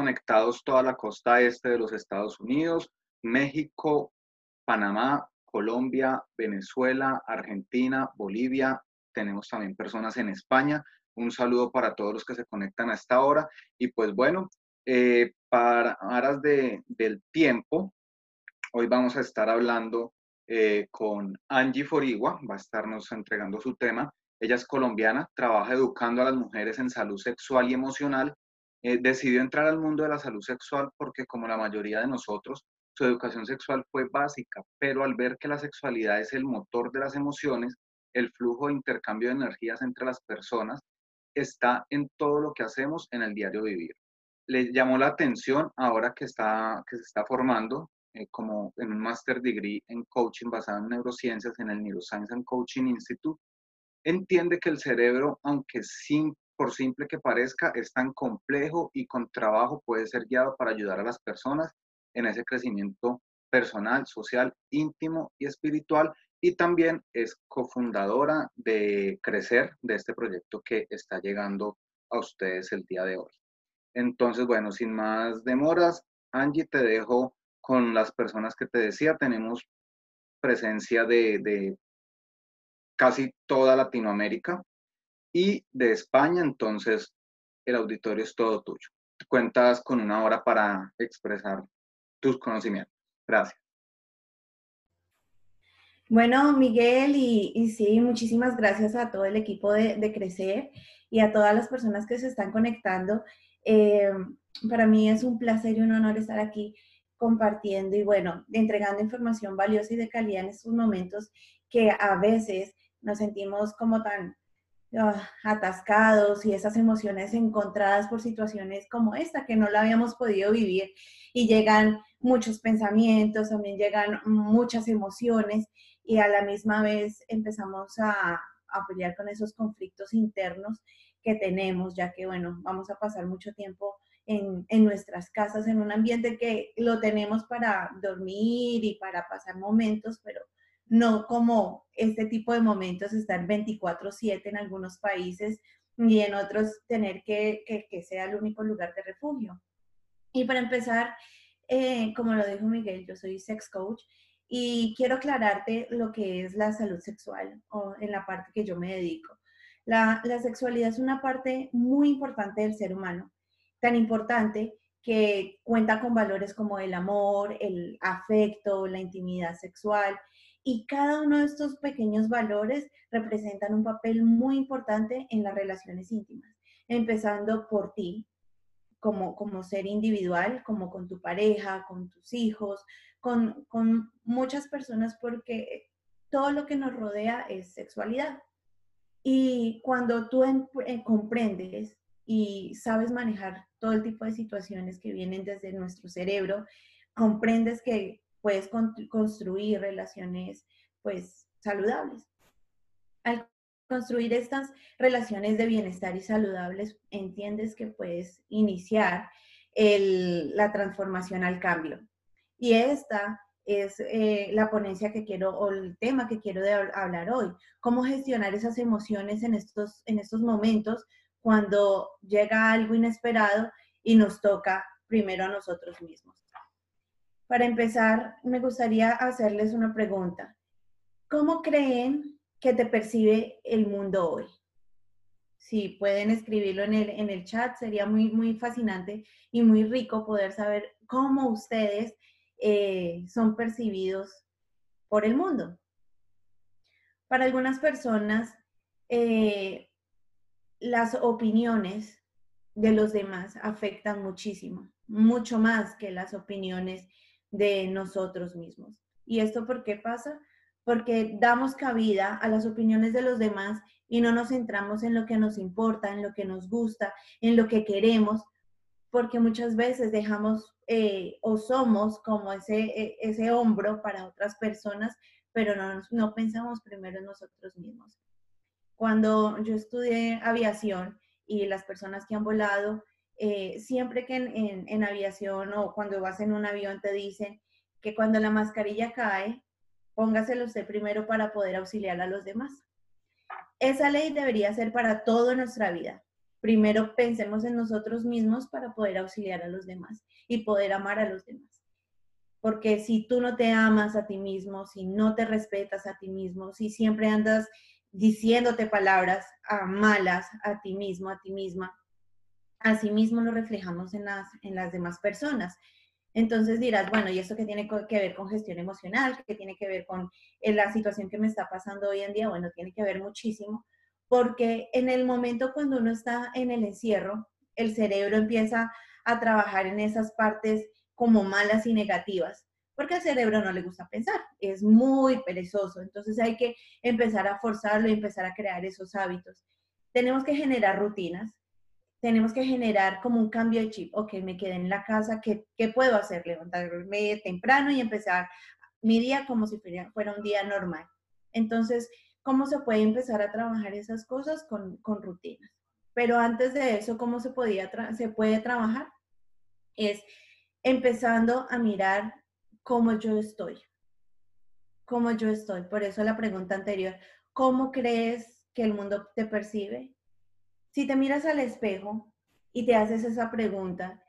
Conectados toda la costa este de los Estados Unidos, México, Panamá, Colombia, Venezuela, Argentina, Bolivia. Tenemos también personas en España. Un saludo para todos los que se conectan a esta hora. Y pues bueno, eh, para aras de, del tiempo, hoy vamos a estar hablando eh, con Angie Forigua, va a estarnos entregando su tema. Ella es colombiana, trabaja educando a las mujeres en salud sexual y emocional eh, decidió entrar al mundo de la salud sexual porque como la mayoría de nosotros, su educación sexual fue básica, pero al ver que la sexualidad es el motor de las emociones, el flujo de intercambio de energías entre las personas está en todo lo que hacemos en el diario vivir. Le llamó la atención ahora que, está, que se está formando eh, como en un Master Degree en Coaching basado en neurociencias en el Neuroscience and Coaching Institute, entiende que el cerebro, aunque sin por simple que parezca, es tan complejo y con trabajo puede ser guiado para ayudar a las personas en ese crecimiento personal, social, íntimo y espiritual. Y también es cofundadora de Crecer, de este proyecto que está llegando a ustedes el día de hoy. Entonces, bueno, sin más demoras, Angie, te dejo con las personas que te decía. Tenemos presencia de, de casi toda Latinoamérica y de España, entonces el auditorio es todo tuyo. Cuentas con una hora para expresar tus conocimientos. Gracias. Bueno, Miguel, y, sí, muchísimas gracias a todo el equipo de, Crecer y a todas las personas que se están conectando. Eh, para mí es un placer y un honor estar aquí compartiendo y bueno, entregando información valiosa y de calidad en estos momentos que a veces nos sentimos como tan Ah, atascados y esas emociones encontradas por situaciones como esta que no la habíamos podido vivir y llegan muchos pensamientos, también llegan muchas emociones y a la misma vez empezamos a, pelear con esos conflictos internos que tenemos, ya que, bueno, vamos a pasar mucho tiempo en, en, nuestras casas, en un ambiente que lo tenemos para dormir y para pasar momentos, pero no como este tipo de momentos estar 24/7 en algunos países y en otros tener que, que, sea el único lugar de refugio. Y para empezar, eh, como lo dijo Miguel, yo soy sex coach y quiero aclararte lo que es la salud sexual o en la parte que yo me dedico. La, la sexualidad es una parte muy importante del ser humano, tan importante que cuenta con valores como el amor, el afecto, la intimidad sexual y cada uno de estos pequeños valores representan un papel muy importante en las relaciones íntimas, empezando por ti, como, como ser individual, como con tu pareja, con tus hijos, con, con muchas personas, porque todo lo que nos rodea es sexualidad. Y cuando tú eh, comprendes y sabes manejar todo el tipo de situaciones que vienen desde nuestro cerebro, comprendes que puedes construir relaciones pues saludables. Al construir estas relaciones de bienestar y saludables, entiendes que puedes iniciar la transformación al cambio. Y esta es eh, la ponencia que quiero, o el tema que quiero hablar hoy, cómo gestionar esas emociones en estos, en estos momentos cuando llega algo inesperado y nos toca primero a nosotros mismos. Para empezar, me gustaría hacerles una pregunta. ¿Cómo creen que te percibe el mundo hoy? Si pueden escribirlo en el, en el chat, sería muy, muy fascinante y muy rico poder saber cómo ustedes eh, son percibidos por el mundo. Para algunas personas, eh, las opiniones de los demás afectan muchísimo, mucho más que las opiniones de nosotros mismos. ¿Y esto por qué pasa? Porque damos cabida a las opiniones de los demás y no nos centramos en lo que nos importa, en lo que nos gusta, en lo que queremos, porque muchas veces dejamos eh, o somos como ese, e, ese hombro para otras personas, pero no, no pensamos primero en nosotros mismos. Cuando yo estudié aviación y las personas que han volado, eh, siempre que en, en, aviación o cuando vas en un avión te dicen que cuando la mascarilla cae, póngaselo usted primero para poder auxiliar a los demás. Esa ley debería ser para toda nuestra vida. Primero pensemos en nosotros mismos para poder auxiliar a los demás y poder amar a los demás. Porque si tú no te amas a ti mismo, si no te respetas a ti mismo, si siempre andas diciéndote palabras a malas a ti mismo, a ti misma, así mismo lo reflejamos en las, en las demás personas. Entonces dirás, bueno, ¿y esto qué tiene que ver con gestión emocional? ¿Qué tiene que ver con eh, la situación que me está pasando hoy en día? Bueno, tiene que ver muchísimo, porque en el momento cuando uno está en el encierro, el cerebro empieza a trabajar en esas partes como malas y negativas, porque al cerebro no le gusta pensar, es muy perezoso, entonces hay que empezar a forzarlo y empezar a crear esos hábitos. Tenemos que generar rutinas, tenemos que generar como un cambio de chip. Ok, me quedé en la casa, ¿qué, qué puedo hacer? Levantarme temprano y empezar mi día como si fuera, un día normal. Entonces, ¿cómo se puede empezar a trabajar esas cosas con, con rutinas? Pero antes de eso, ¿cómo se, podía se puede trabajar? Es empezando a mirar cómo yo estoy. Cómo yo estoy. Por eso la pregunta anterior, ¿cómo crees que el mundo te percibe? Si te miras al espejo y te haces esa pregunta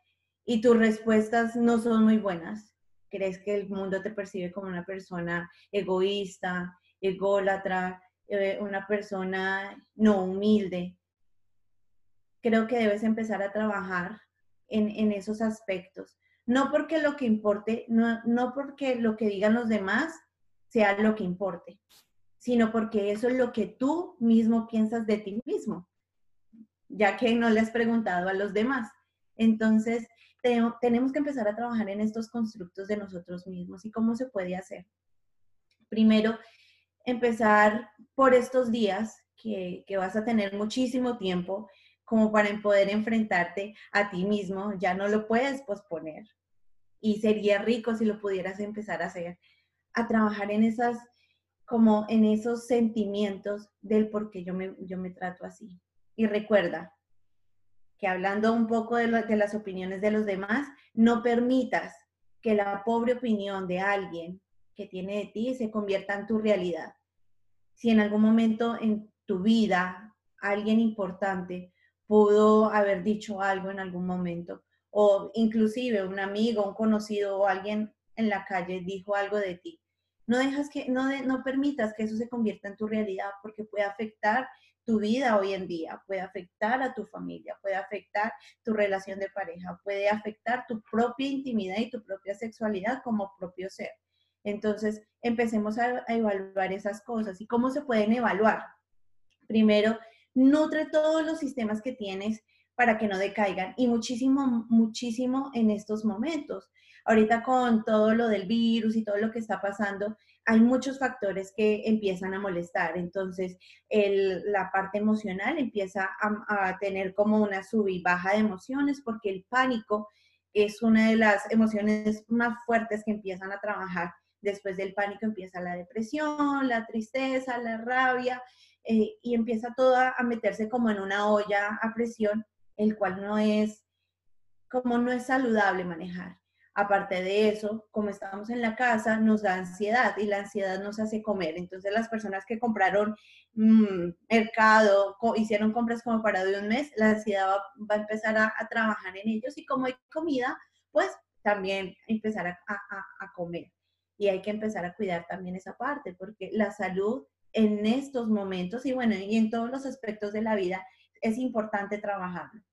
y tus respuestas no son muy buenas, crees que el mundo te percibe como una persona egoísta, ególatra, eh, una persona no humilde, creo que debes empezar a trabajar en, esos aspectos. No porque lo que importe, no, no porque lo que digan los demás sea lo que importe, sino porque eso es lo que tú mismo piensas de ti mismo ya que no le has preguntado a los demás. Entonces, tenemos que empezar a trabajar en estos constructos de nosotros mismos y cómo se puede hacer. Primero, empezar por estos días que, vas a tener muchísimo tiempo como para poder enfrentarte a ti mismo, ya no lo puedes posponer. Y sería rico si lo pudieras empezar a hacer, a trabajar en esas, como en esos sentimientos del por qué yo me, yo me trato así. Y recuerda que hablando un poco de, las opiniones de los demás, no permitas que la pobre opinión de alguien que tiene de ti se convierta en tu realidad. Si en algún momento en tu vida alguien importante pudo haber dicho algo en algún momento, o inclusive un amigo, un conocido o alguien en la calle dijo algo de ti, no dejas que, no, no permitas que eso se convierta en tu realidad porque puede afectar tu vida hoy en día, puede afectar a tu familia, puede afectar tu relación de pareja, puede afectar tu propia intimidad y tu propia sexualidad como propio ser. Entonces, empecemos a, evaluar esas cosas. ¿Y cómo se pueden evaluar? Primero, nutre todos los sistemas que tienes para que no decaigan y muchísimo, muchísimo en estos momentos. Ahorita con todo lo del virus y todo lo que está pasando, hay muchos factores que empiezan a molestar. Entonces, la parte emocional empieza a, tener como una sub y baja de emociones porque el pánico es una de las emociones más fuertes que empiezan a trabajar. Después del pánico empieza la depresión, la tristeza, la rabia eh, y empieza todo a meterse como en una olla a presión, el cual no es como no es saludable manejar. Aparte de eso, como estamos en la casa, nos da ansiedad y la ansiedad nos hace comer. Entonces las personas que compraron mm, mercado, hicieron compras como para de un mes, la ansiedad va, a empezar a, trabajar en ellos y como hay comida, pues también empezar a, comer. Y hay que empezar a cuidar también esa parte, porque la salud en estos momentos y bueno, y en todos los aspectos de la vida es importante trabajarlo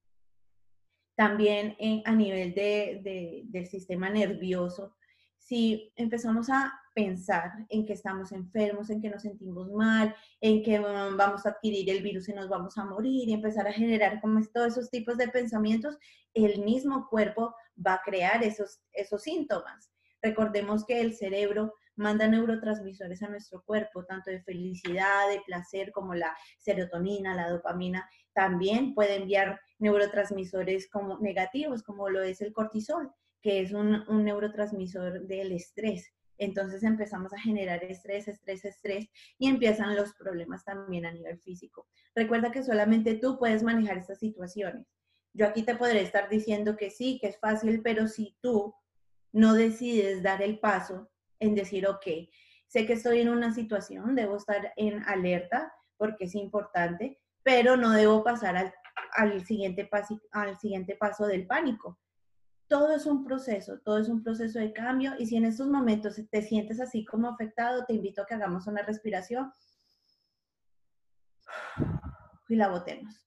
también a nivel de, del sistema nervioso. Si empezamos a pensar en que estamos enfermos, en que nos sentimos mal, en que mm, vamos a adquirir el virus y nos vamos a morir y empezar a generar como todos esos tipos de pensamientos, el mismo cuerpo va a crear esos, esos síntomas. Recordemos que el cerebro manda neurotransmisores a nuestro cuerpo, tanto de felicidad, de placer, como la serotonina, la dopamina, también puede enviar neurotransmisores como negativos, como lo es el cortisol, que es un, un neurotransmisor del estrés. Entonces empezamos a generar estrés, estrés, estrés y empiezan los problemas también a nivel físico. Recuerda que solamente tú puedes manejar estas situaciones. Yo aquí te podré estar diciendo que sí, que es fácil, pero si tú no decides dar el paso en decir, ok, sé que estoy en una situación, debo estar en alerta porque es importante, pero no debo pasar al, al siguiente paso del pánico. Todo es un proceso, todo es un proceso de cambio y si en estos momentos te sientes así como afectado, te invito a que hagamos una respiración y la botemos.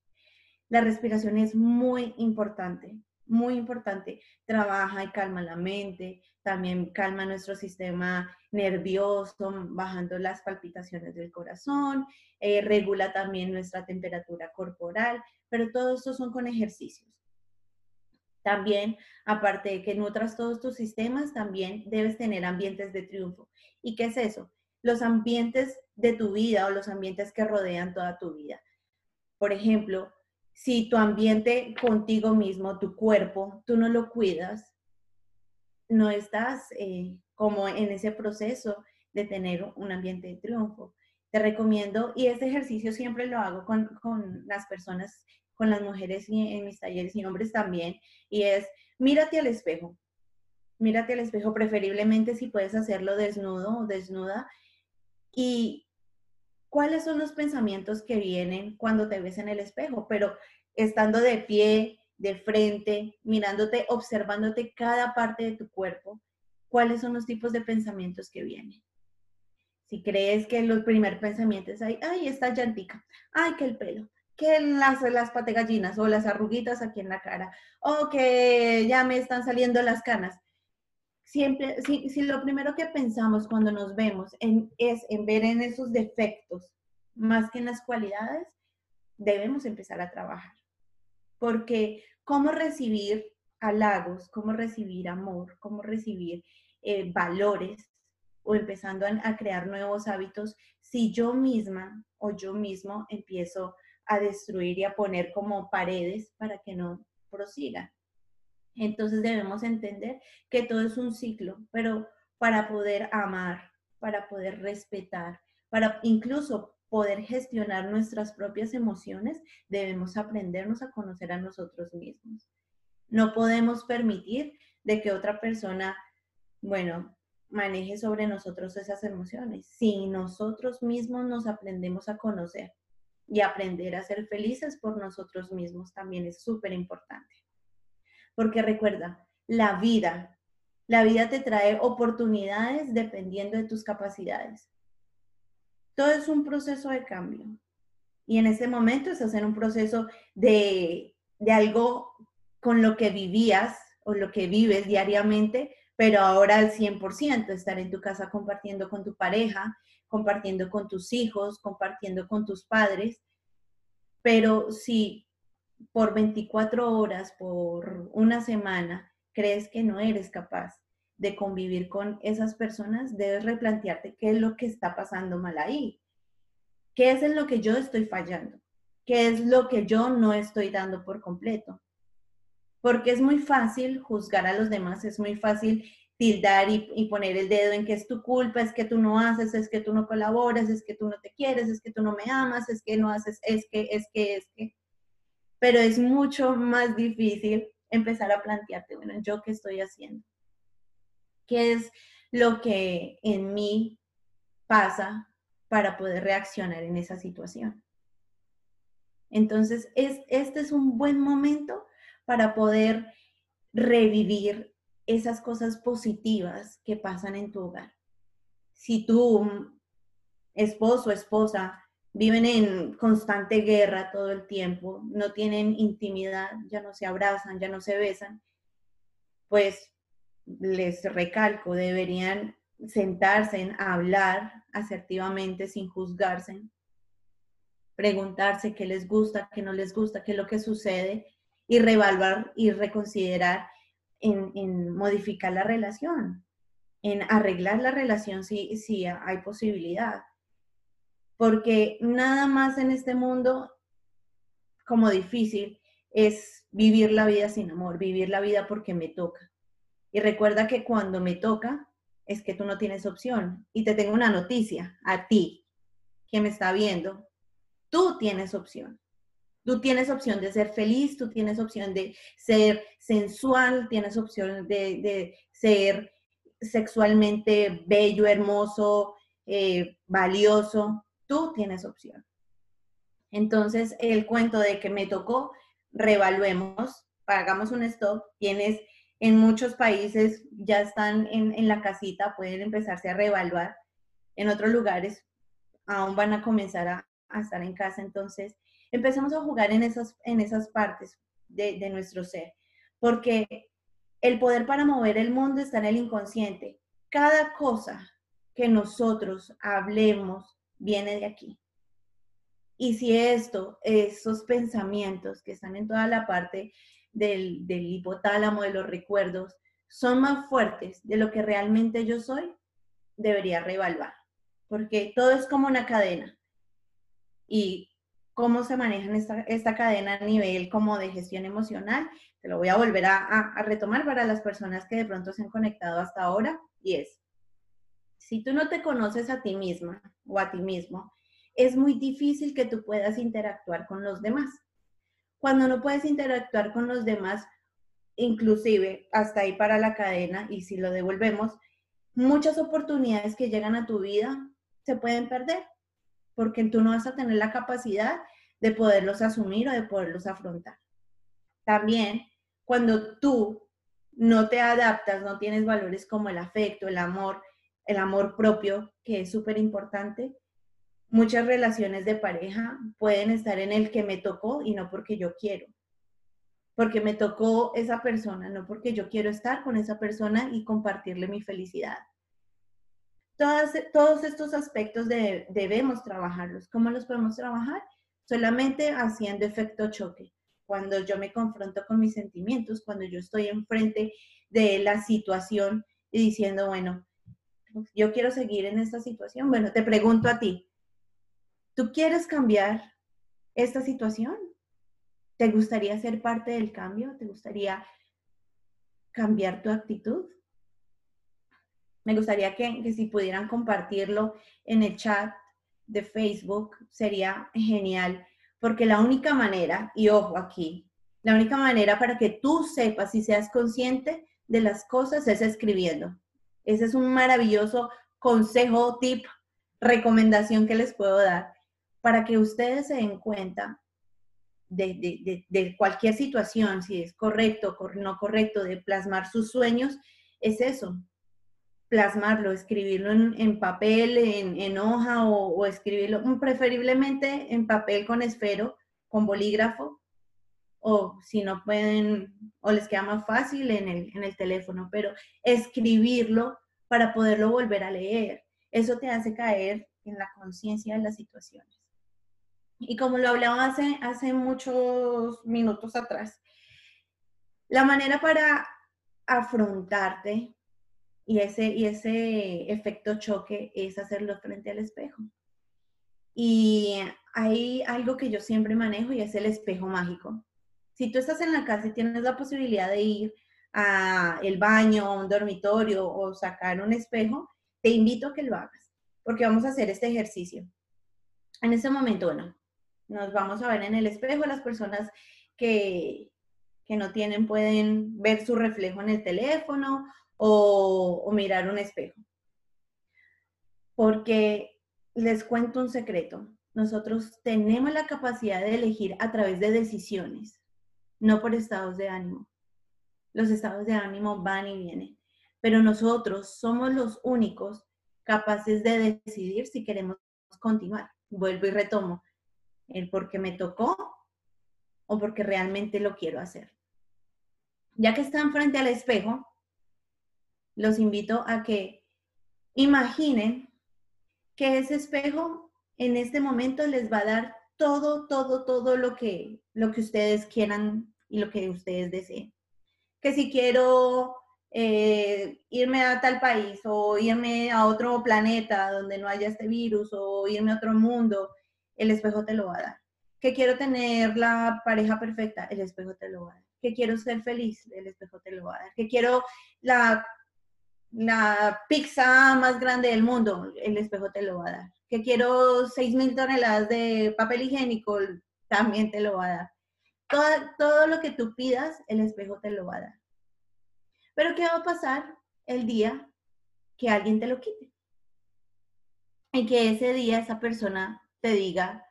La respiración es muy importante muy importante. Trabaja y calma la mente, también calma nuestro sistema nervioso, bajando las palpitaciones del corazón, eh, regula también nuestra temperatura corporal, pero todo esto son con ejercicios. También, aparte de que nutras todos tus sistemas, también debes tener ambientes de triunfo. ¿Y qué es eso? Los ambientes de tu vida o los ambientes que rodean toda tu vida. Por ejemplo, si tu ambiente contigo mismo, tu cuerpo, tú no lo cuidas, no estás eh, como en ese proceso de tener un ambiente de triunfo. Te recomiendo, y este ejercicio siempre lo hago con, con las personas, con las mujeres y en mis talleres y hombres también, y es, mírate al espejo, mírate al espejo, preferiblemente si puedes hacerlo desnudo o desnuda, y cuáles son los pensamientos que vienen cuando te ves en el espejo, pero estando de pie, de frente, mirándote, observándote cada parte de tu cuerpo, cuáles son los tipos de pensamientos que vienen. Si crees que los primer pensamientos es, ay, esta llantica, ay, que el pelo, que las, las pategallinas o las arruguitas aquí en la cara, o que ya me están saliendo las canas. Siempre, si, si lo primero que pensamos cuando nos vemos es en ver en esos defectos más que en las cualidades, debemos empezar a trabajar. Porque cómo recibir halagos, cómo recibir amor, cómo recibir eh, valores o empezando a, crear nuevos hábitos si yo misma o yo mismo empiezo a destruir y a poner como paredes para que no prosigan. Entonces debemos entender que todo es un ciclo, pero para poder amar, para poder respetar, para incluso poder gestionar nuestras propias emociones, debemos aprendernos a conocer a nosotros mismos. No podemos permitir de que otra persona, bueno, maneje sobre nosotros esas emociones. Si nosotros mismos nos aprendemos a conocer y aprender a ser felices por nosotros mismos también es súper importante. Porque recuerda, la vida, la vida te trae oportunidades dependiendo de tus capacidades. Todo es un proceso de cambio. Y en ese momento es hacer un proceso de, de algo con lo que vivías o lo que vives diariamente, pero ahora al 100%, estar en tu casa compartiendo con tu pareja, compartiendo con tus hijos, compartiendo con tus padres. Pero si por 24 horas, por una semana, crees que no eres capaz de convivir con esas personas, debes replantearte qué es lo que está pasando mal ahí. ¿Qué es en lo que yo estoy fallando? ¿Qué es lo que yo no estoy dando por completo? Porque es muy fácil juzgar a los demás, es muy fácil tildar y, poner el dedo en que es tu culpa, es que tú no haces, es que tú no colaboras, es que tú no te quieres, es que tú no me amas, es que no haces, es que, es que, es que. Pero es mucho más difícil empezar a plantearte, bueno, ¿yo qué estoy haciendo? ¿Qué es lo que en mí pasa para poder reaccionar en esa situación? Entonces, es, este es un buen momento para poder revivir esas cosas positivas que pasan en tu hogar. Si tu esposo o esposa viven en constante guerra todo el tiempo, no tienen intimidad, ya no se abrazan, ya no se besan, pues les recalco, deberían sentarse a hablar asertivamente sin juzgarse, preguntarse qué les gusta, qué no les gusta, qué es lo que sucede y reevaluar y reconsiderar en, modificar la relación, en arreglar la relación si, si hay posibilidad. Porque nada más en este mundo como difícil es vivir la vida sin amor, vivir la vida porque me toca. Y recuerda que cuando me toca es que tú no tienes opción. Y te tengo una noticia a ti que me está viendo. Tú tienes opción. Tú tienes opción de ser feliz, tú tienes opción de ser sensual, tienes opción de, ser sexualmente bello, hermoso, eh, valioso. Tú tienes opción. Entonces, el cuento de que me tocó, revaluemos, hagamos un stop, tienes en muchos países ya están en, la casita, pueden empezarse a reevaluar. En otros lugares aún van a comenzar a, estar en casa. Entonces, empecemos a jugar en esas, en esas partes de, nuestro ser, porque el poder para mover el mundo está en el inconsciente. Cada cosa que nosotros hablemos viene de aquí. Y si esto, esos pensamientos que están en toda la parte del, hipotálamo, de los recuerdos, son más fuertes de lo que realmente yo soy, debería reevaluar. Porque todo es como una cadena. Y cómo se maneja esta, esta cadena a nivel como de gestión emocional, te lo voy a volver a, a retomar para las personas que de pronto se han conectado hasta ahora, y es, si tú no te conoces a ti misma o a ti mismo, es muy difícil que tú puedas interactuar con los demás. Cuando no puedes interactuar con los demás, inclusive hasta ahí para la cadena, y si lo devolvemos, muchas oportunidades que llegan a tu vida se pueden perder, porque tú no vas a tener la capacidad de poderlos asumir o de poderlos afrontar. También, cuando tú no te adaptas, no tienes valores como el afecto, el amor, el amor propio, que es súper importante, muchas relaciones de pareja pueden estar en el que me tocó y no porque yo quiero. Porque me tocó esa persona, no porque yo quiero estar con esa persona y compartirle mi felicidad. Todos estos aspectos debemos trabajarlos. ¿Cómo los podemos trabajar? Solamente haciendo efecto choque. Cuando yo me confronto con mis sentimientos, cuando yo estoy enfrente de la situación y diciendo, bueno, yo quiero seguir en esta situación. Bueno, te pregunto a ti, ¿Tú quieres cambiar esta situación? ¿Te gustaría ser parte del cambio? ¿Te gustaría cambiar tu actitud? Me gustaría que, si pudieran compartirlo en el chat de Facebook, sería genial, porque la única manera, y ojo aquí, la única manera para que tú sepas y seas consciente de las cosas es escribiendo. Ese es un maravilloso consejo, tip, recomendación que les puedo dar para que ustedes se den cuenta de, cualquier situación, si es correcto o no correcto, de plasmar sus sueños, es eso, plasmarlo, escribirlo en, papel, en, hoja o, escribirlo, mm, preferiblemente en papel con esfero, con bolígrafo, o si no pueden, o les queda más fácil en el, teléfono, pero escribirlo para poderlo volver a leer. Eso te hace caer en la conciencia de las situaciones. Y como lo hablaba hace, hace muchos minutos atrás, la manera para afrontarte y ese, y ese efecto choque es hacerlo frente al espejo. Y hay algo que yo siempre manejo y es el espejo mágico. Si tú estás en la casa y tienes la posibilidad de ir a el baño, a un dormitorio o sacar un espejo, te invito a que lo hagas, porque vamos a hacer este ejercicio. En ese momento, bueno, nos vamos a ver en el espejo, las personas que, no tienen pueden ver su reflejo en el teléfono o, mirar un espejo. Porque les cuento un secreto, nosotros tenemos la capacidad de elegir a través de decisiones, no por estados de ánimo. Los estados de ánimo van y vienen, pero nosotros somos los únicos capaces de decidir si queremos continuar. Vuelvo y retomo el porque me tocó o porque realmente lo quiero hacer. Ya que están frente al espejo, los invito a que imaginen que ese espejo en este momento les va a dar todo, todo, todo lo que, lo que ustedes quieran y lo que ustedes deseen. Que si quiero eh, irme a tal país o irme a otro planeta donde no haya este virus o irme a otro mundo, el espejo te lo va a dar. que quiero tener la pareja perfecta, el espejo te lo va a dar. Que quiero ser feliz, el espejo te lo va a dar. Que quiero la, la pizza más grande del mundo, el espejo te lo va a dar. Que quiero 6 mil toneladas de papel higiénico, también te lo va a dar. Todo, todo lo que tú pidas, el espejo te lo va a dar. Pero ¿qué va a pasar el día que alguien te lo quite? Y que ese día esa persona te diga,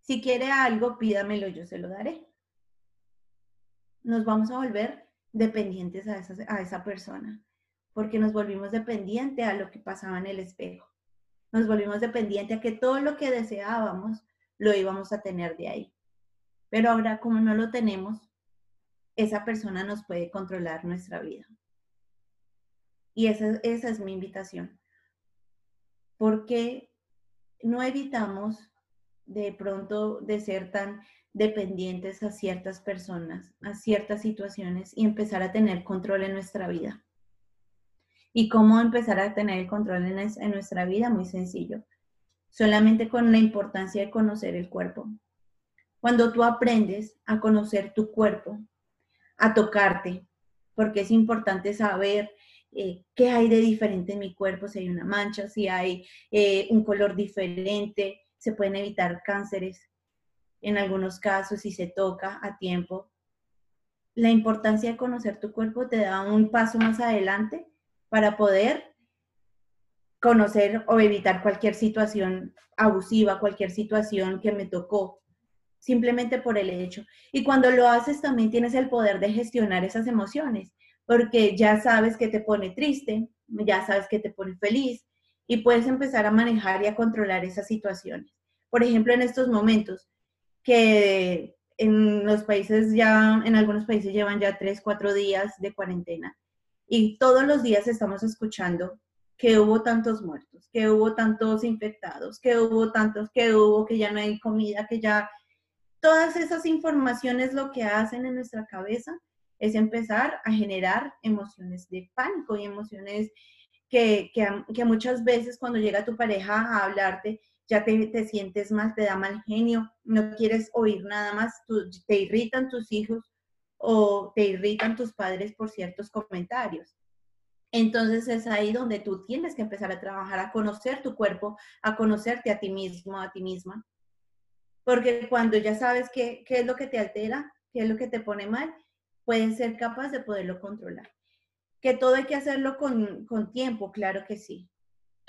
si quiere algo, pídamelo, yo se lo daré. Nos vamos a volver dependientes a esa, a esa persona, porque nos volvimos dependientes a lo que pasaba en el espejo. Nos volvimos dependientes a que todo lo que deseábamos lo íbamos a tener de ahí. Pero ahora, como no lo tenemos, esa persona nos puede controlar nuestra vida. Y esa, esa es mi invitación. Porque no evitamos de pronto de ser tan dependientes a ciertas personas, a ciertas situaciones y empezar a tener control en nuestra vida. ¿Y cómo empezar a tener el control en, en nuestra vida? Muy sencillo. Solamente con la importancia de conocer el cuerpo. Cuando tú aprendes a conocer tu cuerpo, a tocarte, porque es importante saber eh, qué hay de diferente en mi cuerpo, si hay una mancha, si hay eh, un color diferente, se pueden evitar cánceres en algunos casos si se toca a tiempo. La importancia de conocer tu cuerpo te da un paso más adelante para poder conocer o evitar cualquier situación abusiva, cualquier situación que me tocó, simplemente por el hecho. Y cuando lo haces también tienes el poder de gestionar esas emociones, porque ya sabes que te pone triste, ya sabes que te pone feliz, y puedes empezar a manejar y a controlar esas situaciones. Por ejemplo, en estos momentos que en los países ya, en algunos países llevan ya tres, cuatro días de cuarentena y todos los días estamos escuchando que hubo tantos muertos, que hubo tantos infectados, que hubo tantos, que hubo, que ya no hay comida, que ya... Todas esas informaciones lo que hacen en nuestra cabeza es empezar a generar emociones de pánico y emociones que, que, muchas veces cuando llega tu pareja a hablarte, ya te, te, sientes mal, te da mal genio, no quieres oír nada más, te irritan tus hijos o te irritan tus padres por ciertos comentarios. Entonces es ahí donde tú tienes que empezar a trabajar, a conocer tu cuerpo, a conocerte a ti mismo, a ti misma. Porque cuando ya sabes qué, qué es lo que te altera, qué es lo que te pone mal, puedes ser capaz de poderlo controlar. Que todo hay que hacerlo con, tiempo, claro que sí.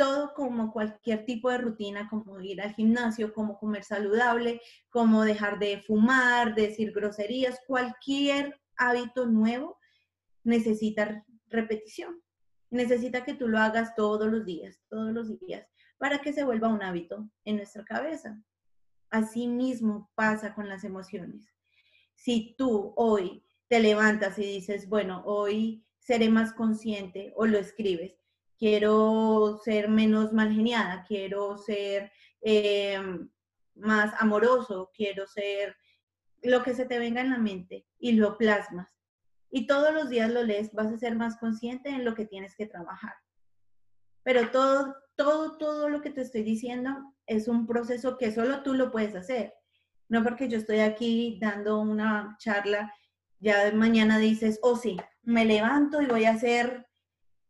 Todo como cualquier tipo de rutina, como ir al gimnasio, como comer saludable, como dejar de fumar, decir groserías, cualquier hábito nuevo necesita repetición. Necesita que tú lo hagas todos los días, todos los días, para que se vuelva un hábito en nuestra cabeza. Así mismo pasa con las emociones. Si tú hoy te levantas y dices, bueno, hoy seré más consciente o lo escribes. Quiero ser menos mal geniada, quiero ser eh, más amoroso, quiero ser lo que se te venga en la mente y lo plasmas. Y todos los días lo lees, vas a ser más consciente en lo que tienes que trabajar. Pero todo, todo, todo lo que te estoy diciendo es un proceso que solo tú lo puedes hacer. No porque yo estoy aquí dando una charla ya mañana dices, oh sí, me levanto y voy a ser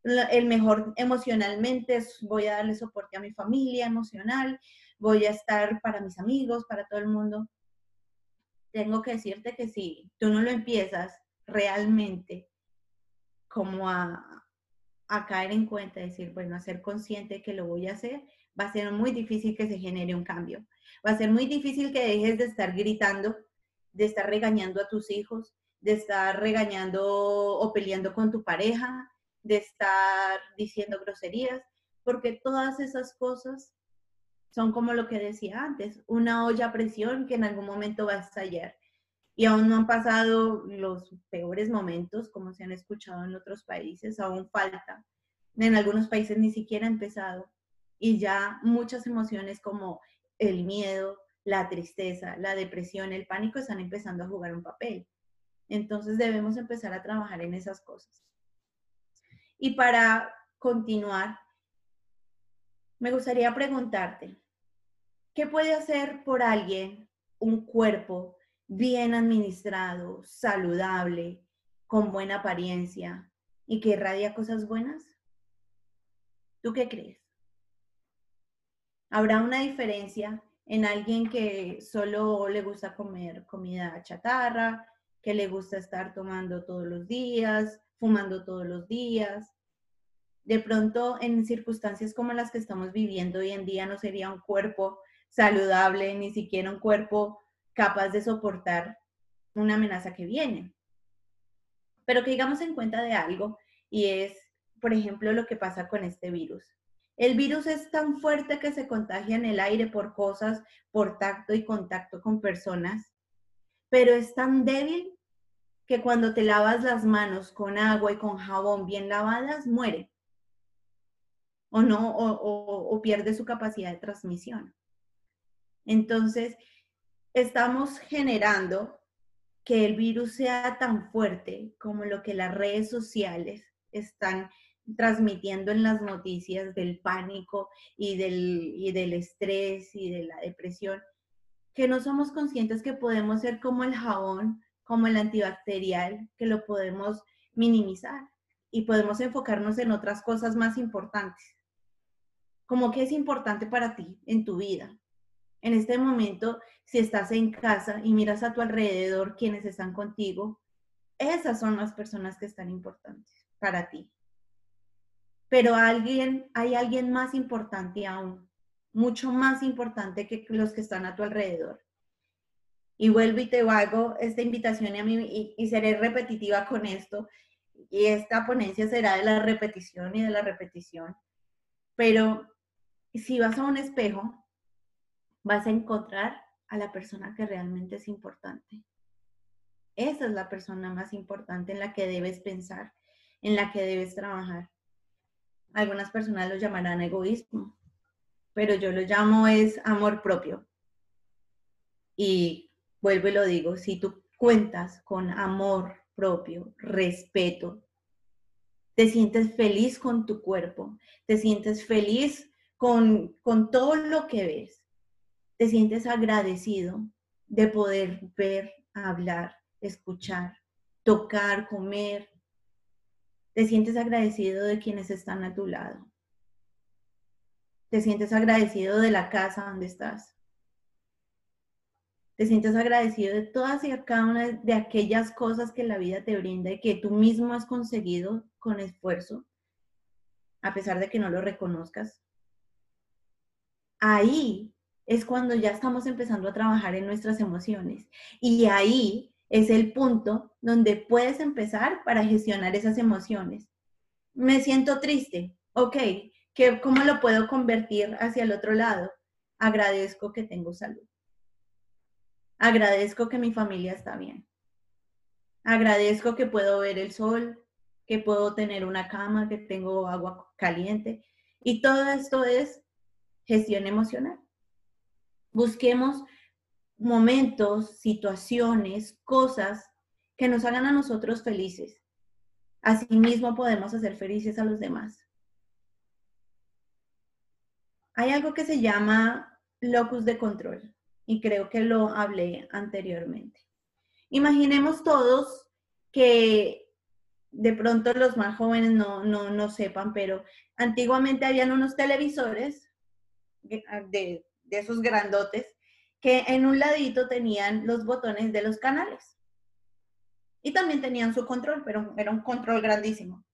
el mejor emocionalmente, voy a darle soporte a mi familia emocional, voy a estar para mis amigos, para todo el mundo. Tengo que decirte que si tú no lo empiezas realmente como a, a caer en cuenta, decir, bueno, a ser consciente que lo voy a hacer, va a ser muy difícil que se genere un cambio. Va a ser muy difícil que dejes de estar gritando, de estar regañando a tus hijos, de estar regañando o peleando con tu pareja, de estar diciendo groserías, porque todas esas cosas son como lo que decía antes, una olla a presión que en algún momento va a estallar. Y aún no han pasado los peores momentos, como se han escuchado en otros países, aún falta. En algunos países ni siquiera ha empezado. Y ya muchas emociones como el miedo, la tristeza, la depresión, el pánico están empezando a jugar un papel. Entonces debemos empezar a trabajar en esas cosas. Y para continuar, me gustaría preguntarte, ¿qué puede hacer por alguien un cuerpo bien administrado, saludable, con buena apariencia y que irradia cosas buenas? ¿Tú qué crees? ¿Habrá una diferencia en alguien que solo le gusta comer comida chatarra, que le gusta estar tomando todos los días, fumando todos los días? De pronto, en circunstancias como las que estamos viviendo hoy en día, no sería un cuerpo saludable, ni siquiera un cuerpo capaz de soportar una amenaza que viene. Pero que digamos en cuenta de algo, y es, por ejemplo, lo que pasa con este virus. El virus es tan fuerte que se contagia en el aire por cosas, por tacto y contacto con personas, pero es tan débil que cuando te lavas las manos con agua y con jabón bien lavadas, muere. O no, o, o pierde su capacidad de transmisión. Entonces, estamos generando que el virus sea tan fuerte como lo que las redes sociales están transmitiendo en las noticias del pánico y del, del estrés y de la depresión, que no somos conscientes que podemos ser como el jabón, como el antibacterial, que lo podemos minimizar y podemos enfocarnos en otras cosas más importantes. Como que es importante para ti en tu vida, en este momento, si estás en casa y miras a tu alrededor quienes están contigo, esas son las personas que están importantes para ti. Pero alguien, hay alguien más importante aún, mucho más importante que los que están a tu alrededor. Y vuelvo y te hago esta invitación a mí y, y seré repetitiva con esto. Y esta ponencia será de la repetición y de la repetición. Pero si vas a un espejo, vas a encontrar a la persona que realmente es importante. Esa es la persona más importante en la que debes pensar, en la que debes trabajar. Algunas personas lo llamarán egoísmo, pero yo lo llamo es amor propio. Y vuelvo y lo digo, si tú cuentas con amor propio, respeto, te sientes feliz con tu cuerpo, te sientes feliz con, con todo lo que ves, te sientes agradecido de poder ver, hablar, escuchar, tocar, comer. Te sientes agradecido de quienes están a tu lado. Te sientes agradecido de la casa donde estás. Te sientes agradecido de todas y cada una de aquellas cosas que la vida te brinda y que tú mismo has conseguido con esfuerzo, a pesar de que no lo reconozcas. Ahí es cuando ya estamos empezando a trabajar en nuestras emociones. Y ahí es el punto donde puedes empezar para gestionar esas emociones. Me siento triste, ok, ¿qué, ¿cómo lo puedo convertir hacia el otro lado? Agradezco que tengo salud. Agradezco que mi familia está bien. Agradezco que puedo ver el sol, que puedo tener una cama, que tengo agua caliente. Y todo esto es gestión emocional. Busquemos momentos, situaciones, cosas que nos hagan a nosotros felices. Asimismo podemos hacer felices a los demás. Hay algo que se llama locus de control y creo que lo hablé anteriormente. Imaginemos todos que de pronto los más jóvenes no, no, no sepan, pero antiguamente habían unos televisores de de esos grandotes, que en un ladito tenían los botones de los canales. Y también tenían su control, pero era un control grandísimo.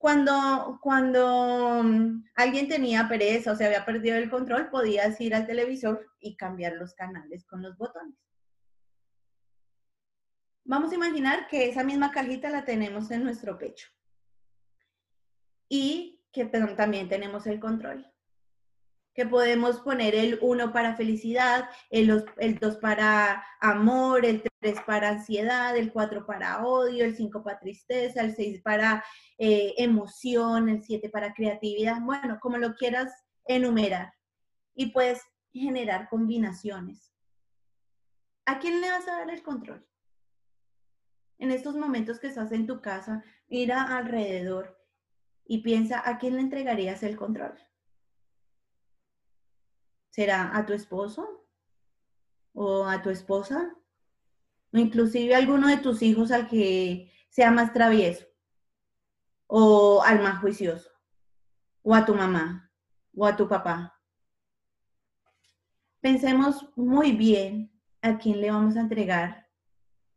Cuando, cuando mm, alguien tenía pereza o se había perdido el control, podías ir al televisor y cambiar los canales con los botones. Vamos a imaginar que esa misma cajita la tenemos en nuestro pecho y que también tenemos el control que podemos poner el 1 para felicidad, el 2 para amor, el 3 para ansiedad, el 4 para odio, el 5 para tristeza, el 6 para eh, emoción, el 7 para creatividad, bueno, como lo quieras enumerar. Y puedes generar combinaciones. ¿A quién le vas a dar el control? En estos momentos que estás en tu casa, mira alrededor y piensa a quién le entregarías el control. ¿Será a tu esposo? o a tu esposa, o inclusive alguno de tus hijos al que sea más travieso, o al más juicioso, o a tu mamá, o a tu papá. Pensemos muy bien a quién le vamos a entregar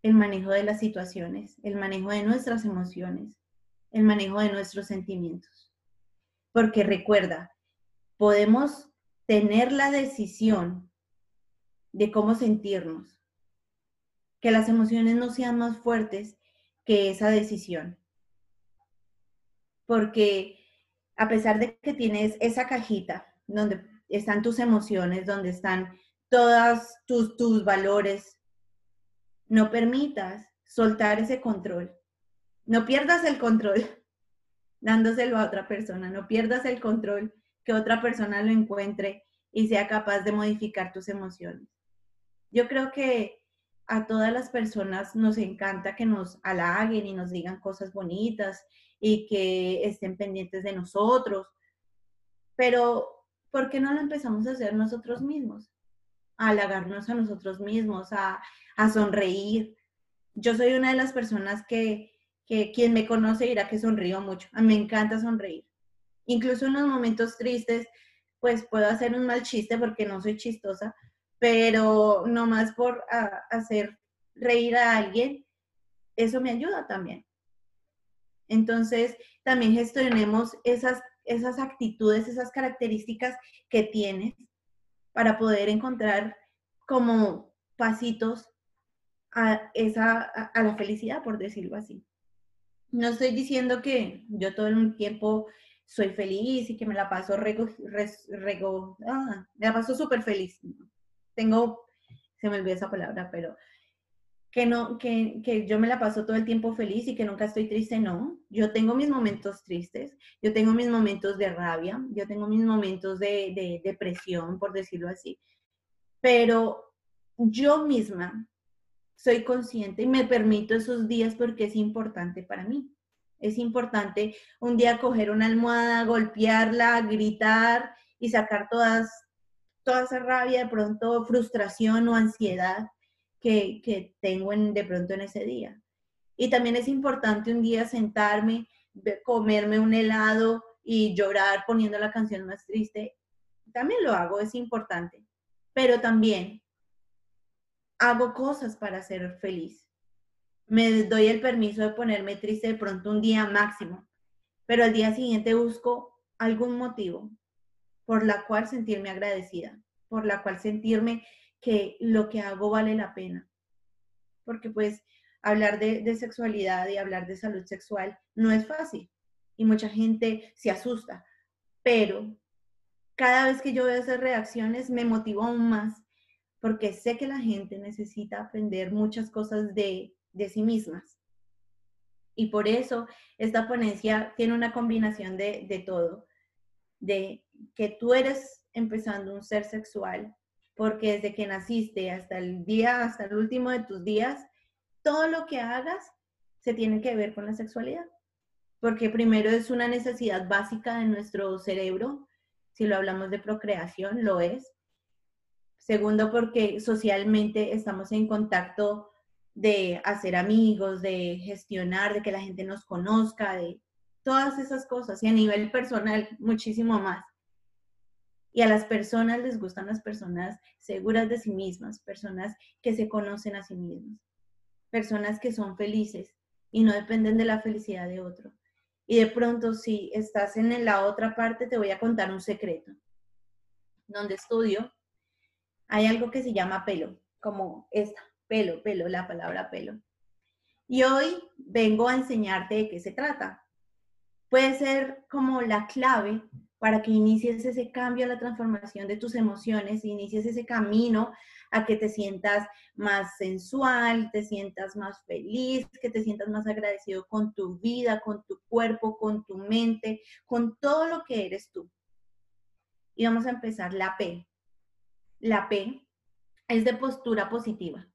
el manejo de las situaciones, el manejo de nuestras emociones, el manejo de nuestros sentimientos. Porque recuerda, podemos tener la decisión de cómo sentirnos, que las emociones no sean más fuertes que esa decisión. Porque a pesar de que tienes esa cajita donde están tus emociones, donde están todos tus, tus valores, no permitas soltar ese control. No pierdas el control dándoselo a otra persona, no pierdas el control que otra persona lo encuentre y sea capaz de modificar tus emociones. Yo creo que a todas las personas nos encanta que nos halaguen y nos digan cosas bonitas y que estén pendientes de nosotros, pero ¿por qué no lo empezamos a hacer nosotros mismos? A halagarnos a nosotros mismos, a, a sonreír. Yo soy una de las personas que, que quien me conoce dirá que sonrío mucho. A mí me encanta sonreír. Incluso en los momentos tristes, pues puedo hacer un mal chiste porque no soy chistosa, pero no más por hacer reír a alguien, eso me ayuda también. Entonces, también gestionemos esas, esas actitudes, esas características que tienes para poder encontrar como pasitos a, esa, a la felicidad, por decirlo así. No estoy diciendo que yo todo el tiempo soy feliz y que me la paso rego, rego ah, me la paso súper feliz. Tengo, se me olvidó esa palabra, pero que no, que, que, yo me la paso todo el tiempo feliz y que nunca estoy triste, no. Yo tengo mis momentos tristes, yo tengo mis momentos de rabia, yo tengo mis momentos de depresión, por decirlo así. Pero yo misma soy consciente y me permito esos días porque es importante para mí. Es importante un día coger una almohada, golpearla, gritar y sacar todas, toda esa rabia, de pronto frustración o ansiedad que, que tengo en, de pronto en ese día. Y también es importante un día sentarme, comerme un helado y llorar poniendo la canción más triste. También lo hago, es importante. Pero también hago cosas para ser feliz. Me doy el permiso de ponerme triste de pronto un día máximo, pero al día siguiente busco algún motivo por la cual sentirme agradecida, por la cual sentirme que lo que hago vale la pena. Porque pues hablar de, sexualidad y hablar de salud sexual no es fácil y mucha gente se asusta, pero cada vez que yo veo esas reacciones me motivo aún más porque sé que la gente necesita aprender muchas cosas de, sí mismas. Y por eso esta ponencia tiene una combinación de, de todo, de que tú eres empezando un ser sexual, porque desde que naciste hasta el día, hasta el último de tus días, todo lo que hagas se tiene que ver con la sexualidad. Porque primero es una necesidad básica de nuestro cerebro, si lo hablamos de procreación, lo es. Segundo, porque socialmente estamos en contacto de hacer amigos, de gestionar, de que la gente nos conozca, de todas esas cosas. Y a nivel personal, muchísimo más. Y a las personas les gustan las personas seguras de sí mismas, personas que se conocen a sí mismas, personas que son felices y no dependen de la felicidad de otro. Y de pronto, si estás en la otra parte, te voy a contar un secreto. Donde estudio, hay algo que se llama pelo, como esta, pelo, pelo, la palabra pelo. Y hoy vengo a enseñarte de qué se trata. Puede ser como la clave para que inicies ese cambio, la transformación de tus emociones, inicies ese camino a que te sientas más sensual, te sientas más feliz, que te sientas más agradecido con tu vida, con tu cuerpo, con tu mente, con todo lo que eres tú. Y vamos a empezar la P. La P es de postura positiva.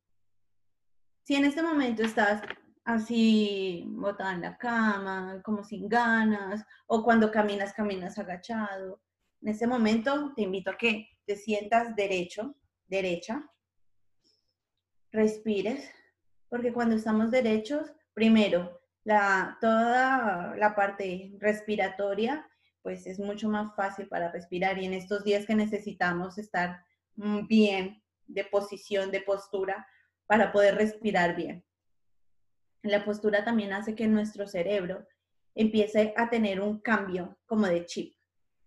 Si en este momento estás así botada en la cama, como sin ganas, o cuando caminas, caminas agachado, en ese momento te invito a que te sientas derecho, derecha, respires, porque cuando estamos derechos, primero, la, toda la parte respiratoria, pues es mucho más fácil para respirar y en estos días que necesitamos estar mm, bien de posición, de postura, para poder respirar bien. La postura también hace que nuestro cerebro empiece a tener un cambio como de chip,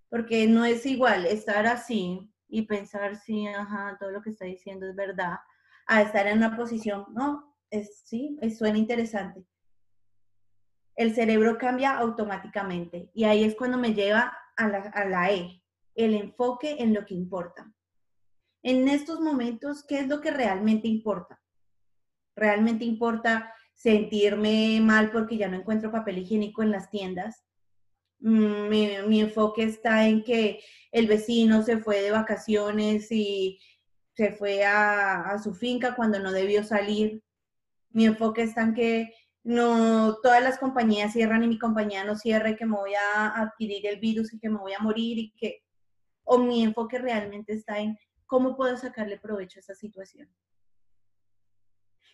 porque no es igual estar así y pensar, sí, ajá, todo lo que está diciendo es verdad, a estar en una posición, no, es, sí, suena interesante. El cerebro cambia automáticamente y ahí es cuando me lleva a la, a la E, el enfoque en lo que importa. En estos momentos, ¿qué es lo que realmente importa? Realmente importa sentirme mal porque ya no encuentro papel higiénico en las tiendas. Mm, mi, enfoque está en que el vecino se fue de vacaciones y se fue a, su finca cuando no debió salir. Mi enfoque está en que no todas las compañías cierran y mi compañía no cierre, que me voy a adquirir el virus y que me voy a morir y que o mi enfoque realmente está en cómo puedo sacarle provecho a esa situación.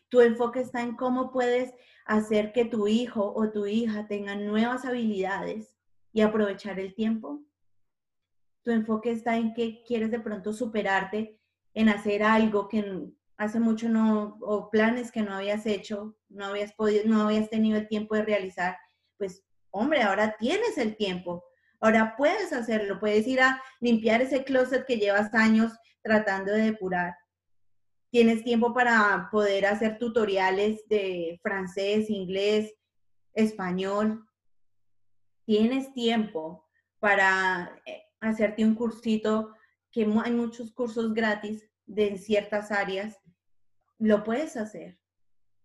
Tu enfoque está en cómo puedes hacer que tu hijo o tu hija tengan nuevas habilidades y aprovechar el tiempo. Tu enfoque está en que quieres de pronto superarte en hacer algo que hace mucho no, o planes que no habías hecho, no habías podido, no habías tenido el tiempo de realizar. Pues, hombre, ahora tienes el tiempo. Ahora puedes hacerlo, puedes ir a limpiar ese closet que llevas años tratando de depurar tienes tiempo para poder hacer tutoriales de francés, inglés, español. Tienes tiempo para eh, hacerte un cursito, que hay muchos cursos gratis de ciertas áreas. Lo puedes hacer.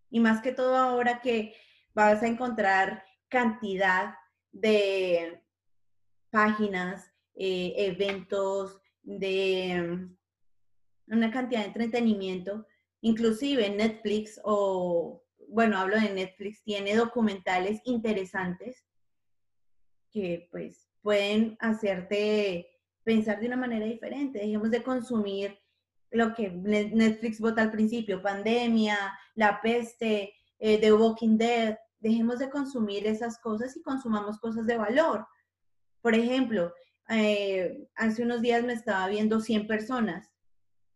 Y más que todo ahora que vas a encontrar cantidad de páginas, eh, eventos, de una cantidad de entretenimiento, inclusive Netflix o, bueno, hablo de Netflix, tiene documentales interesantes que pues pueden hacerte pensar de una manera diferente. Dejemos de consumir lo que Netflix vota al principio, pandemia, la peste, eh, The Walking Dead. Dejemos de consumir esas cosas y consumamos cosas de valor. Por ejemplo, eh, hace unos días me estaba viendo 100 personas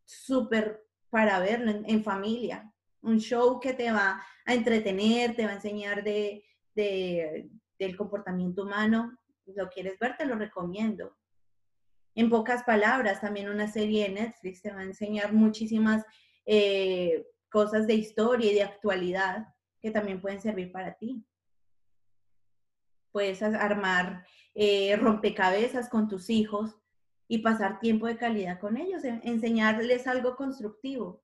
súper para verlo en, familia. Un show que te va a entretener, te va a enseñar de, del comportamiento humano. Lo quieres ver, te lo recomiendo. En pocas palabras, también una serie de Netflix te va a enseñar muchísimas eh, cosas de historia y de actualidad que también pueden servir para ti. Puedes armar eh, rompecabezas con tus hijos y pasar tiempo de calidad con ellos, enseñarles algo constructivo.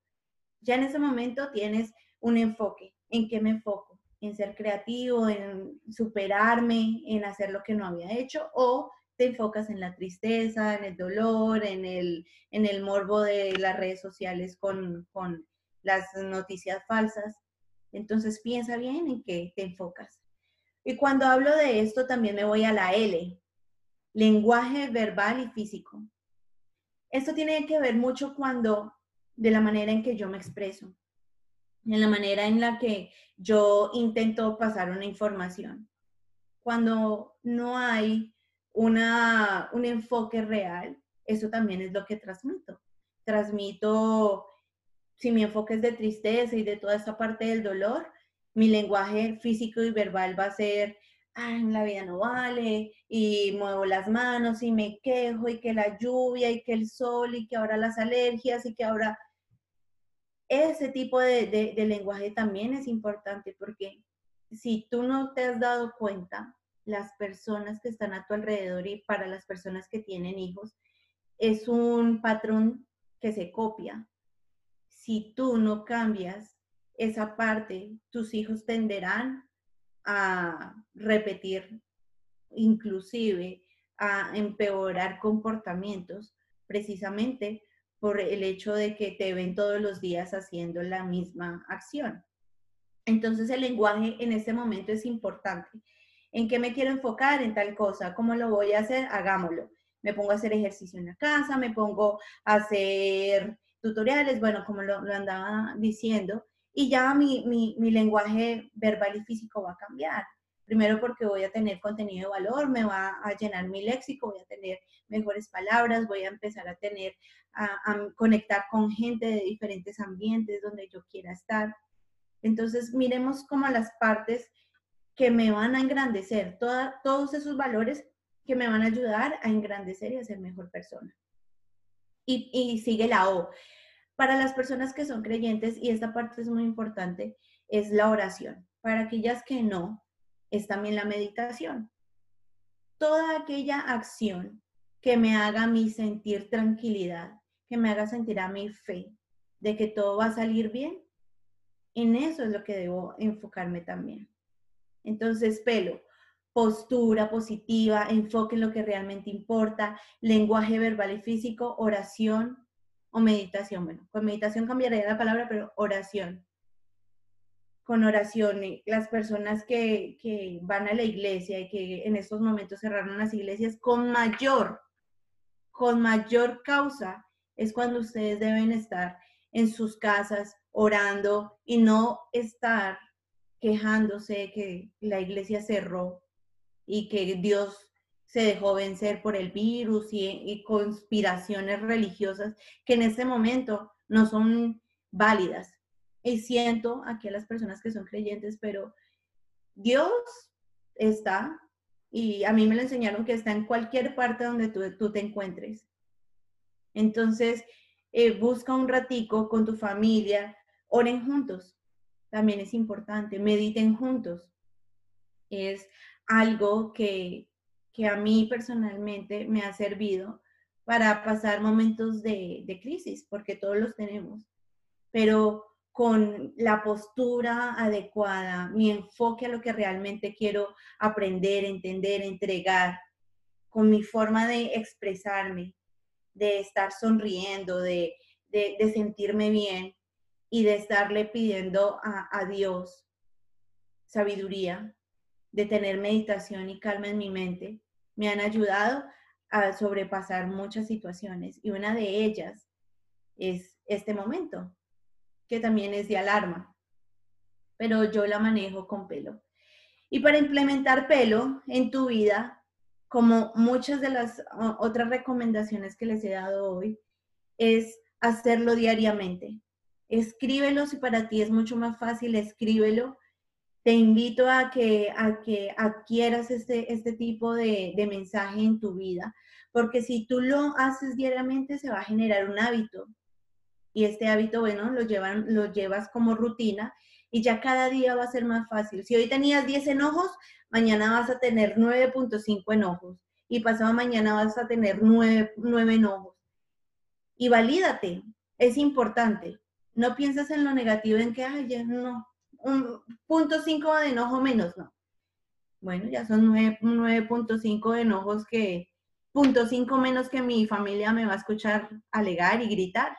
Ya en ese momento tienes un enfoque. ¿En qué me enfoco? En ser creativo, en superarme, en hacer lo que no había hecho o te enfocas en la tristeza, en el dolor, en el, en el morbo de las redes sociales con, con las noticias falsas. Entonces piensa bien en qué te enfocas. Y cuando hablo de esto también me voy a la L, lenguaje verbal y físico. Esto tiene que ver mucho cuando, de la manera en que yo me expreso, en la manera en la que yo intento pasar una información. Cuando no hay una, un enfoque real, eso también es lo que transmito. Transmito, si mi enfoque es de tristeza y de toda esta parte del dolor, mi lenguaje físico y verbal va a ser ay, la vida no vale, y muevo las manos y me quejo, y que la lluvia, y que el sol, y que ahora las alergias, y que ahora ese tipo de, lenguaje también es importante porque si tú no te has dado cuenta, las personas que están a tu alrededor y para las personas que tienen hijos, es un patrón que se copia. Si tú no cambias esa parte, tus hijos tenderán a repetir, inclusive a empeorar comportamientos, precisamente por el hecho de que te ven todos los días haciendo la misma acción. Entonces el lenguaje en este momento es importante. ¿En qué me quiero enfocar? En tal cosa. ¿Cómo lo voy a hacer? Hagámoslo. Me pongo a hacer ejercicio en la casa, me pongo a hacer tutoriales, bueno, como lo, lo andaba diciendo, y ya mi, mi, mi lenguaje verbal y físico va a cambiar. Primero porque voy a tener contenido de valor, me va a llenar mi léxico, voy a tener mejores palabras, voy a empezar a tener, a, conectar con gente de diferentes ambientes donde yo quiera estar. Entonces, miremos como las partes que me van a engrandecer, toda, todos esos valores que me van a ayudar a engrandecer y a ser mejor persona. Y, y sigue la O. Para las personas que son creyentes, y esta parte es muy importante, es la oración. Para aquellas que no, es también la meditación. Toda aquella acción que me haga a mí sentir tranquilidad, que me haga sentir a mi fe de que todo va a salir bien, en eso es lo que debo enfocarme también. Entonces, pelo, postura positiva, enfoque en lo que realmente importa, lenguaje verbal y físico, oración o meditación. Bueno, con meditación cambiaría la palabra, pero oración. Con oración, las personas que, que van a la iglesia y que en estos momentos cerraron las iglesias, con mayor, con mayor causa, es cuando ustedes deben estar en sus casas orando y no estar quejándose que la iglesia cerró y que Dios se dejó vencer por el virus y, conspiraciones religiosas que en este momento no son válidas. Y siento aquí a las personas que son creyentes, pero Dios está, y a mí me lo enseñaron que está en cualquier parte donde tú, tú te encuentres. Entonces, eh, busca un ratico con tu familia, oren juntos, también es importante, mediten juntos. Es algo que, que a mí personalmente me ha servido para pasar momentos de, crisis, porque todos los tenemos, pero con la postura adecuada, mi enfoque a lo que realmente quiero aprender, entender, entregar, con mi forma de expresarme, de estar sonriendo, de, de, de sentirme bien y de estarle pidiendo a, a Dios sabiduría, de tener meditación y calma en mi mente, me han ayudado a sobrepasar muchas situaciones y una de ellas es este momento, que también es de alarma, pero yo la manejo con pelo. Y para implementar pelo en tu vida, como muchas de las otras recomendaciones que les he dado hoy, es hacerlo diariamente. Escríbelo si para ti es mucho más fácil, escríbelo te invito a que, a que adquieras este, este tipo de, mensaje en tu vida, porque si tú lo haces diariamente se va a generar un hábito. Y este hábito, bueno, lo, llevan, lo llevas como rutina y ya cada día va a ser más fácil. Si hoy tenías 10 enojos, mañana vas a tener 9.5 enojos y pasado mañana vas a tener 9, 9 enojos. Y valídate, es importante. No piensas en lo negativo, en que, ay, ya no, un punto cinco de enojo menos, no. Bueno, ya son 9.5 de enojos que, punto cinco menos que mi familia me va a escuchar alegar y gritar.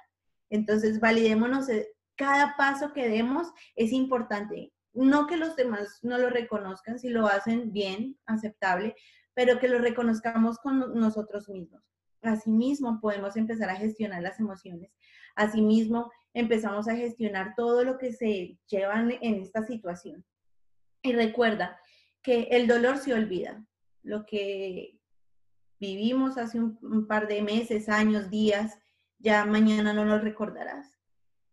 Entonces, validémonos, eh, cada paso que demos es importante. No que los demás no lo reconozcan, si lo hacen bien, aceptable, pero que lo reconozcamos con nosotros mismos. Asimismo, podemos empezar a gestionar las emociones. Asimismo, empezamos a gestionar todo lo que se lleva en esta situación. Y recuerda que el dolor se olvida. Lo que vivimos hace un, un, par de meses, años, días, ya mañana no lo recordarás.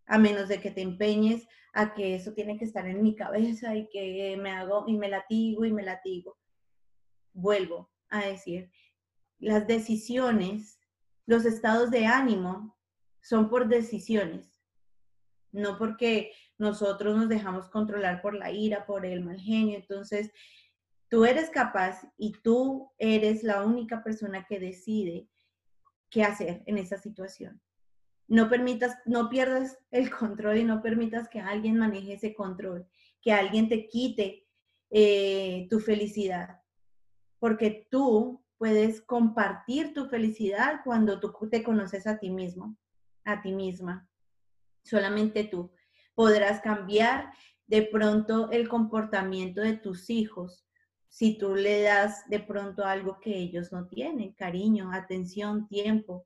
A menos de que te empeñes a que eso tiene que estar en mi cabeza y que me hago y me latigo y me latigo. Vuelvo a decir, las decisiones, los estados de ánimo son por decisiones no porque nosotros nos dejamos controlar por la ira, por el mal genio. Entonces, tú eres capaz y tú eres la única persona que decide qué hacer en esa situación. No permitas, no pierdas el control y no permitas que alguien maneje ese control, que alguien te quite eh, tu felicidad, porque tú puedes compartir tu felicidad cuando tú te conoces a ti mismo, a ti misma solamente tú. Podrás cambiar de pronto el comportamiento de tus hijos si tú le das de pronto algo que ellos no tienen, cariño, atención, tiempo.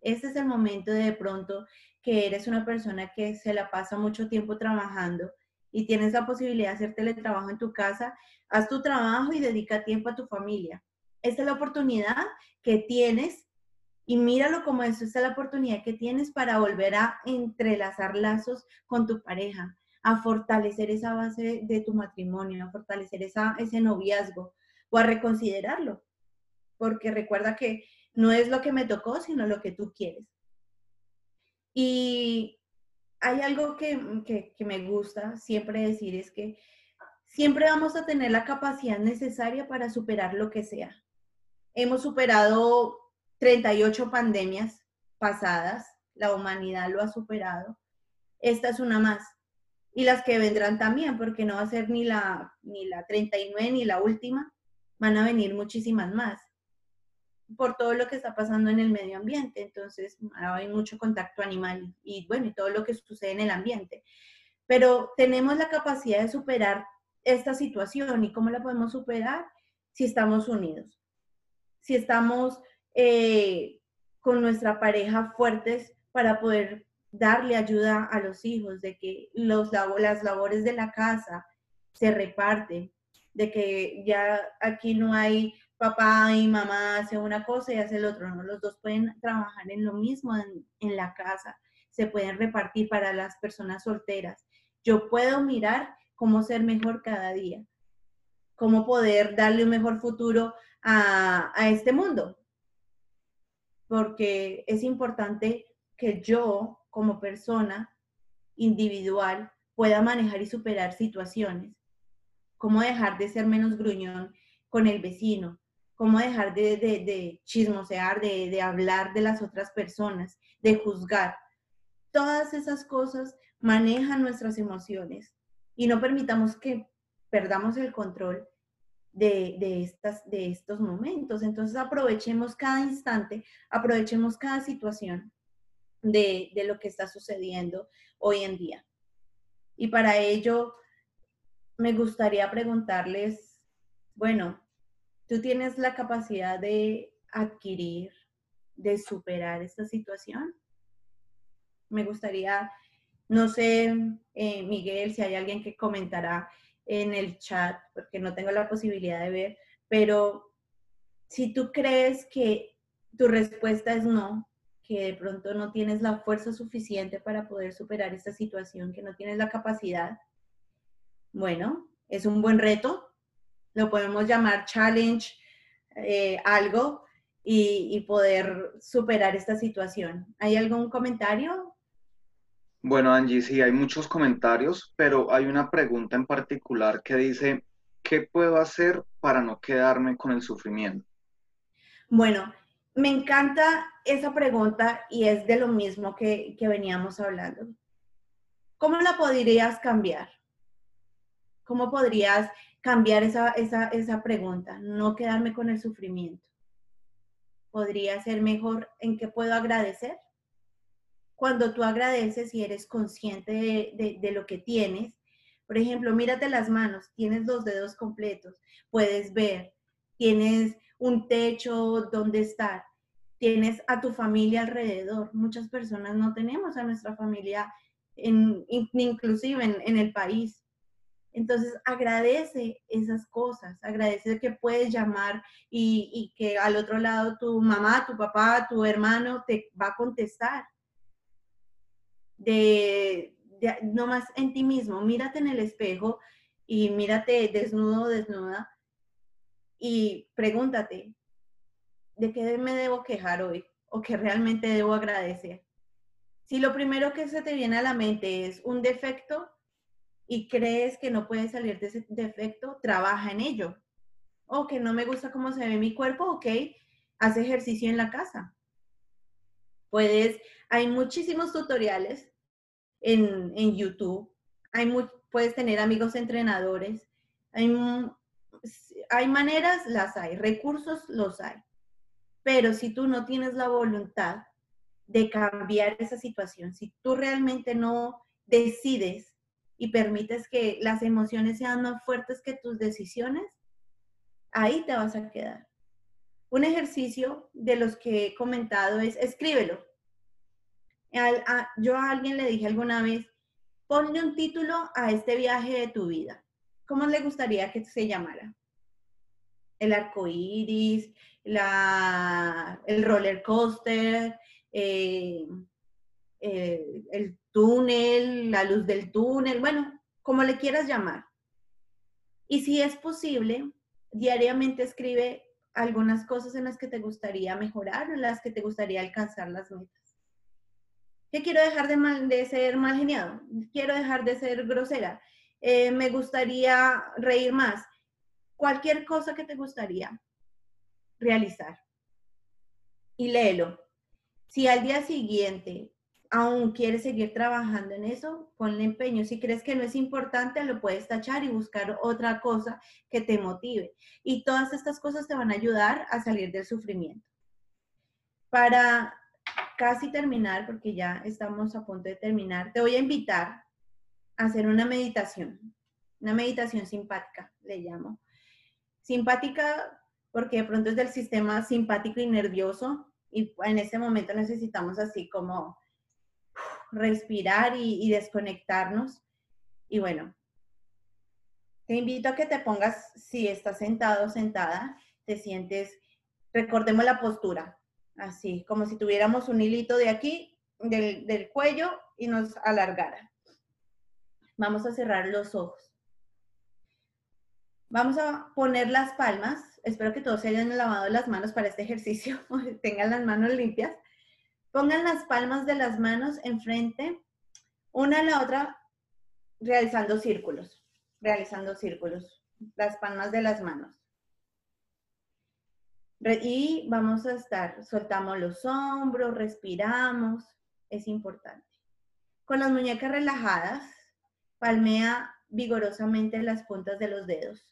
Este es el momento de, de pronto que eres una persona que se la pasa mucho tiempo trabajando y tienes la posibilidad de hacer teletrabajo en tu casa, haz tu trabajo y dedica tiempo a tu familia. Esta es la oportunidad que tienes y míralo como eso, es la oportunidad que tienes para volver a entrelazar lazos con tu pareja, a fortalecer esa base de tu matrimonio, a fortalecer ese noviazgo o a reconsiderarlo. Porque recuerda que no es lo que me tocó, sino lo que tú quieres. Y hay algo que, que, que, me gusta siempre decir, es que siempre vamos a tener la capacidad necesaria para superar lo que sea. Hemos superado 38 pandemias pasadas, la humanidad lo ha superado. Esta es una más. Y las que vendrán también, porque no va a ser ni la, ni la 39 ni la última, van a venir muchísimas más por todo lo que está pasando en el medio ambiente. Entonces, hay mucho contacto animal y bueno, y todo lo que sucede en el ambiente. Pero tenemos la capacidad de superar esta situación y cómo la podemos superar si estamos unidos, si estamos eh, con nuestra pareja fuertes para poder darle ayuda a los hijos, de que los, las labores de la casa se reparten, de que ya aquí no hay papá y mamá hace una cosa y hace el otro, ¿no? Los dos pueden trabajar en lo mismo en, en la casa, se pueden repartir para las personas solteras. Yo puedo mirar cómo ser mejor cada día, cómo poder darle un mejor futuro a, a este mundo, porque es importante que yo como persona individual pueda manejar y superar situaciones, cómo dejar de ser menos gruñón con el vecino, cómo dejar de, de, chismosear, de, de hablar de las otras personas, de juzgar. Todas esas cosas manejan nuestras emociones y no permitamos que perdamos el control de, de, estas, de estos momentos. Entonces aprovechemos cada instante, aprovechemos cada situación de, de lo que está sucediendo hoy en día. Y para ello, me gustaría preguntarles, bueno, tú tienes la capacidad de adquirir, de superar esta situación. Me gustaría, no sé, eh, Miguel, si hay alguien que comentará en el chat, porque no tengo la posibilidad de ver, pero si tú crees que tu respuesta es no, que de pronto no tienes la fuerza suficiente para poder superar esta situación, que no tienes la capacidad, bueno, es un buen reto, lo podemos llamar challenge, eh, algo y, y, poder superar esta situación. ¿Hay algún comentario? Bueno, Angie, sí, hay muchos comentarios, pero hay una pregunta en particular que dice, ¿qué puedo hacer para no quedarme con el sufrimiento? Bueno, me encanta esa pregunta y es de lo mismo que, que veníamos hablando. ¿Cómo la podrías cambiar? ¿Cómo podrías cambiar esa, esa, esa pregunta, no quedarme con el sufrimiento. ¿Podría ser mejor en qué puedo agradecer? Cuando tú agradeces y eres consciente de, lo que tienes, por ejemplo, mírate las manos, tienes los dedos completos, puedes ver, tienes un techo donde estar, tienes a tu familia alrededor. Muchas personas no tenemos a nuestra familia, en, inclusive en, en el país. Entonces agradece esas cosas, agradece que puedes llamar y, y, que al otro lado tu mamá, tu papá, tu hermano te va a contestar. De, no más en ti mismo, mírate en el espejo y mírate desnudo, desnuda y pregúntate, ¿de qué me debo quejar hoy? ¿O qué realmente debo agradecer? Si lo primero que se te viene a la mente es un defecto, y crees que no puedes salir de ese defecto, trabaja en ello. O que no me gusta cómo se ve mi cuerpo, ok, haz ejercicio en la casa. Puedes, hay muchísimos tutoriales en, en YouTube, hay puedes tener amigos entrenadores, hay, hay maneras, las hay, recursos los hay. Pero si tú no tienes la voluntad de cambiar esa situación, si tú realmente no decides y permites que las emociones sean más fuertes que tus decisiones, ahí te vas a quedar. Un ejercicio de los que he comentado es escríbelo. yo a alguien le dije alguna vez, ponle un título a este viaje de tu vida. ¿Cómo le gustaría que se llamara? El arco iris, la, el roller coaster, eh, eh, el túnel, la luz del túnel, bueno, como le quieras llamar. Y si es posible, diariamente escribe algunas cosas en las que te gustaría mejorar, en las que te gustaría alcanzar las metas. ¿Qué quiero dejar de ser mal geniado? Quiero dejar de ser grosera. Eh, me gustaría reír más. Cualquier cosa que te gustaría realizar. Y léelo. Si al día siguiente aún quieres seguir trabajando en eso, ponle empeño. Si crees que no es importante, lo puedes tachar y buscar otra cosa que te motive. Y todas estas cosas te van a ayudar a salir del sufrimiento. Para casi terminar, porque ya estamos a punto de terminar, te voy a invitar a hacer una meditación, una meditación simpática, le llamo. Simpática porque de pronto es del sistema simpático y nervioso y en este momento necesitamos así como respirar y, desconectarnos. Y bueno, te invito a que te pongas, si estás sentado o sentada, te sientes, recordemos la postura, así, como si tuviéramos un hilito de aquí, del, del cuello y nos alargara. Vamos a cerrar los ojos. Vamos a poner las palmas. Espero que todos se hayan lavado las manos para este ejercicio, tengan las manos limpias. Pongan las palmas de las manos enfrente, una a la otra, realizando círculos, realizando círculos, las palmas de las manos. Y vamos a estar, soltamos los hombros, respiramos, es importante. Con las muñecas relajadas, palmea vigorosamente las puntas de los dedos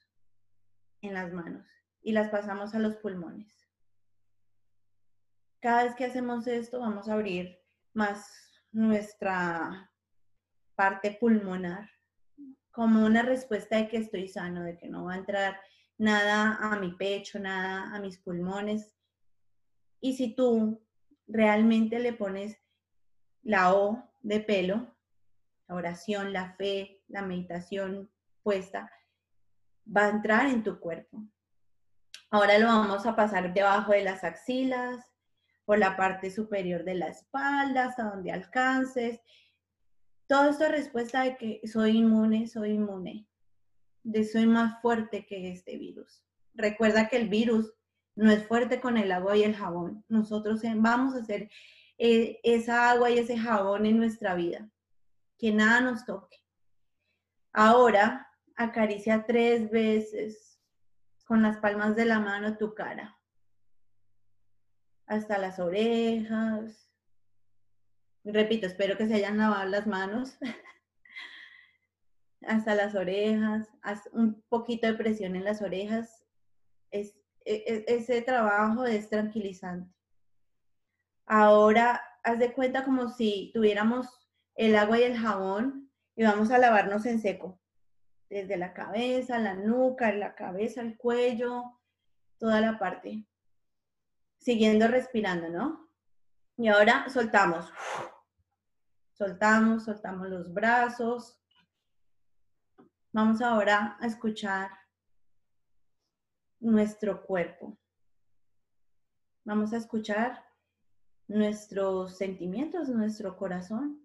en las manos y las pasamos a los pulmones. Cada vez que hacemos esto, vamos a abrir más nuestra parte pulmonar como una respuesta de que estoy sano, de que no va a entrar nada a mi pecho, nada a mis pulmones. Y si tú realmente le pones la O de pelo, la oración, la fe, la meditación puesta, va a entrar en tu cuerpo. Ahora lo vamos a pasar debajo de las axilas, por la parte superior de la espalda, hasta donde alcances. Todo esto es respuesta de que soy inmune, soy inmune, de soy más fuerte que este virus. Recuerda que el virus no es fuerte con el agua y el jabón. Nosotros vamos a hacer eh, esa agua y ese jabón en nuestra vida. Que nada nos toque. Ahora acaricia tres veces con las palmas de la mano tu cara hasta las orejas. Repito, espero que se hayan lavado las manos. hasta las orejas, haz un poquito de presión en las orejas. Es, e, e, ese trabajo es tranquilizante. Ahora, haz de cuenta como si tuviéramos el agua y el jabón y vamos a lavarnos en seco. Desde la cabeza, la nuca, la cabeza, el cuello, toda la parte siguiendo respirando, ¿no? Y ahora soltamos. Soltamos, soltamos los brazos. Vamos ahora a escuchar nuestro cuerpo. Vamos a escuchar nuestros sentimientos, nuestro corazón.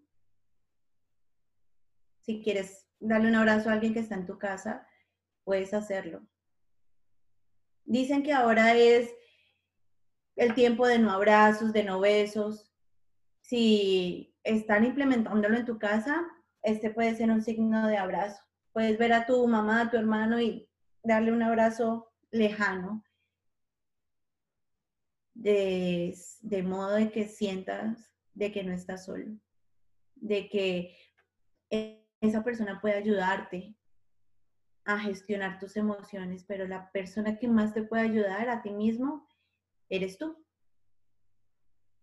Si quieres darle un abrazo a alguien que está en tu casa, puedes hacerlo. Dicen que ahora es el tiempo de no abrazos, de no besos. Si están implementándolo en tu casa, este puede ser un signo de abrazo. Puedes ver a tu mamá, a tu hermano y darle un abrazo lejano, de, de modo de que sientas de que no estás solo, de que esa persona puede ayudarte a gestionar tus emociones, pero la persona que más te puede ayudar a ti mismo eres tú.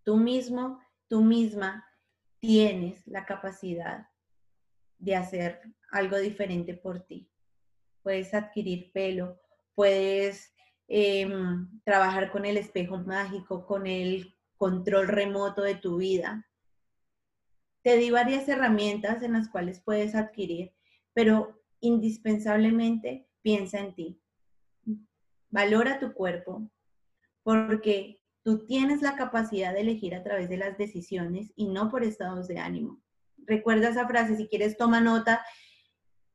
Tú mismo, tú misma tienes la capacidad de hacer algo diferente por ti. Puedes adquirir pelo, puedes em, trabajar con el espejo mágico, con el control remoto de tu vida. Te di varias herramientas en las cuales puedes adquirir, pero indispensablemente piensa en ti. Valora tu cuerpo, porque tú tienes la capacidad de elegir a través de las decisiones y no por estados de ánimo. Recuerda esa frase, si quieres toma nota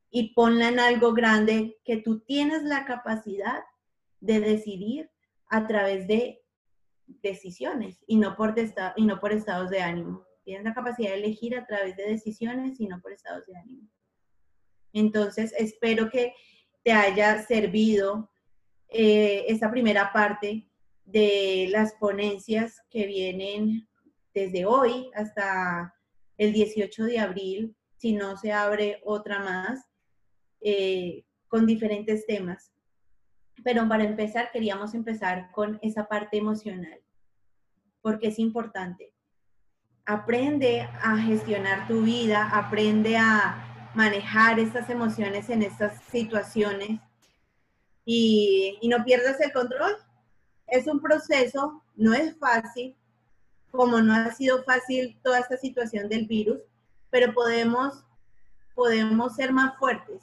y ponla en algo grande, que tú tienes la capacidad de decidir a través de decisiones y no por, y no por estados de ánimo. Tienes la capacidad de elegir a través de decisiones y no por estados de ánimo. Entonces, espero que te haya servido eh, esta primera parte de las ponencias que vienen desde hoy hasta el 18 de abril, si no se abre otra más, eh, con diferentes temas. Pero para empezar, queríamos empezar con esa parte emocional, porque es importante. Aprende a gestionar tu vida, aprende a manejar estas emociones en estas situaciones y, y no pierdas el control. Es un proceso, no es fácil, como no ha sido fácil toda esta situación del virus, pero podemos, podemos ser más fuertes.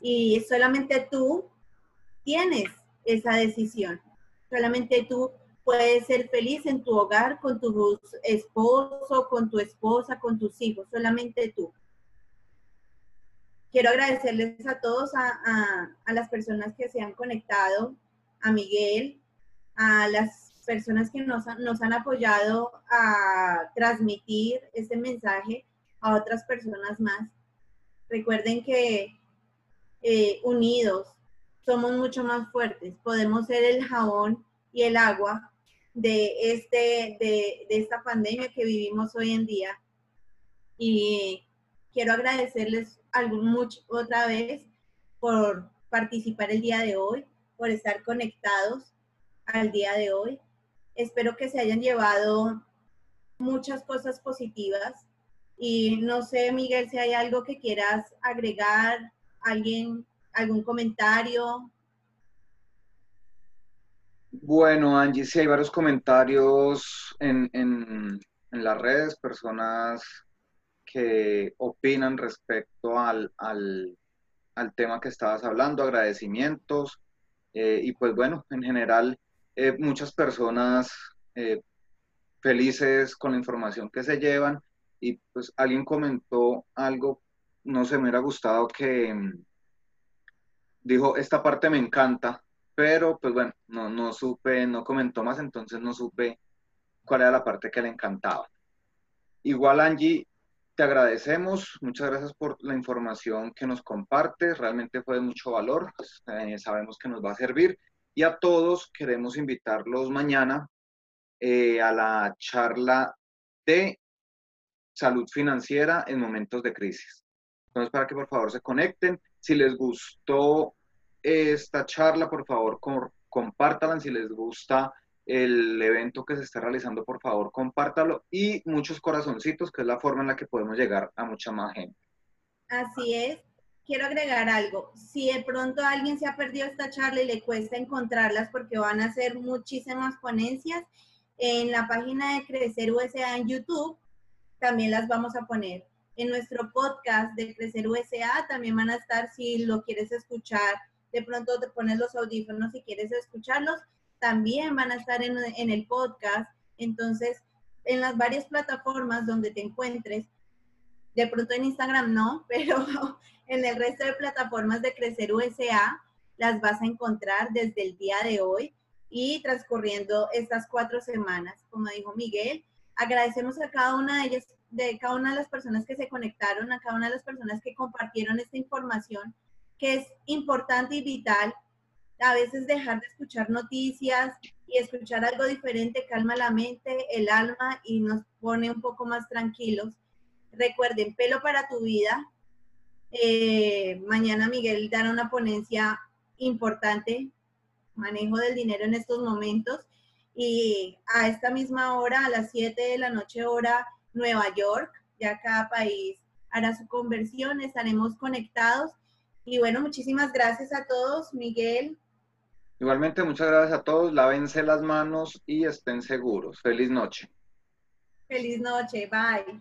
Y solamente tú tienes esa decisión. Solamente tú puedes ser feliz en tu hogar con tu esposo, con tu esposa, con tus hijos, solamente tú. Quiero agradecerles a todos, a, las personas que se han conectado, a Miguel, a las personas que nos, han apoyado a transmitir este mensaje a otras personas más. Recuerden que eh, unidos somos mucho más fuertes. Podemos ser el jabón y el agua de, este, de, esta pandemia que vivimos hoy en día. Y quiero agradecerles mucho, otra vez por participar el día de hoy, por estar conectados al día de hoy. Espero que se hayan llevado muchas cosas positivas. Y no sé, Miguel, si hay algo que quieras agregar, alguien ¿Algún comentario? Bueno, Angie, sí hay varios comentarios en, las redes, personas que opinan respecto al, tema que estabas hablando, agradecimientos. Eh, y pues bueno, en general, eh, muchas personas eh, felices con la información que se llevan. Y pues alguien comentó algo, no sé, me hubiera gustado que, dijo, esta parte me encanta, pero pues bueno, no, no supe, no comentó más, entonces no supe cuál era la parte que le encantaba. Igual Angie, te agradecemos, muchas gracias por la información que nos compartes, realmente fue de mucho valor, pues, eh, sabemos que nos va a servir y a todos queremos invitarlos mañana eh, a la charla de salud financiera en momentos de crisis. Entonces, para que por favor se conecten, si les gustó esta charla, por favor, compártala. Si les gusta el evento que se está realizando, por favor, compártalo. Y muchos corazoncitos, que es la forma en la que podemos llegar a mucha más gente. Así es. Quiero agregar algo. Si de pronto alguien se ha perdido esta charla y le cuesta encontrarlas porque van a ser muchísimas ponencias, en la página de Crecer USA en YouTube también las vamos a poner en nuestro podcast de Crecer USA también van a estar si lo quieres escuchar. De pronto te pones los audífonos si quieres escucharlos, también van a estar en, en el podcast. Entonces, en las varias plataformas donde te encuentres, de pronto en Instagram no, pero en el resto de plataformas de Crecer USA las vas a encontrar desde el día de hoy y transcurriendo estas cuatro semanas. Como dijo Miguel, agradecemos a cada una de ellas de cada una de las personas que se conectaron, a cada una de las personas que compartieron esta información, que es importante y vital. A veces dejar de escuchar noticias y escuchar algo diferente calma la mente, el alma y nos pone un poco más tranquilos. Recuerden, pelo para tu vida. Eh, mañana Miguel dará una ponencia importante, manejo del dinero en estos momentos. Y a esta misma hora, a las 7 de la noche hora Nueva York, ya cada país hará su conversión, estaremos conectados. Y bueno, muchísimas gracias a todos, Miguel. Igualmente, muchas gracias a todos, lávense las manos y estén seguros. Feliz noche. Feliz noche, bye.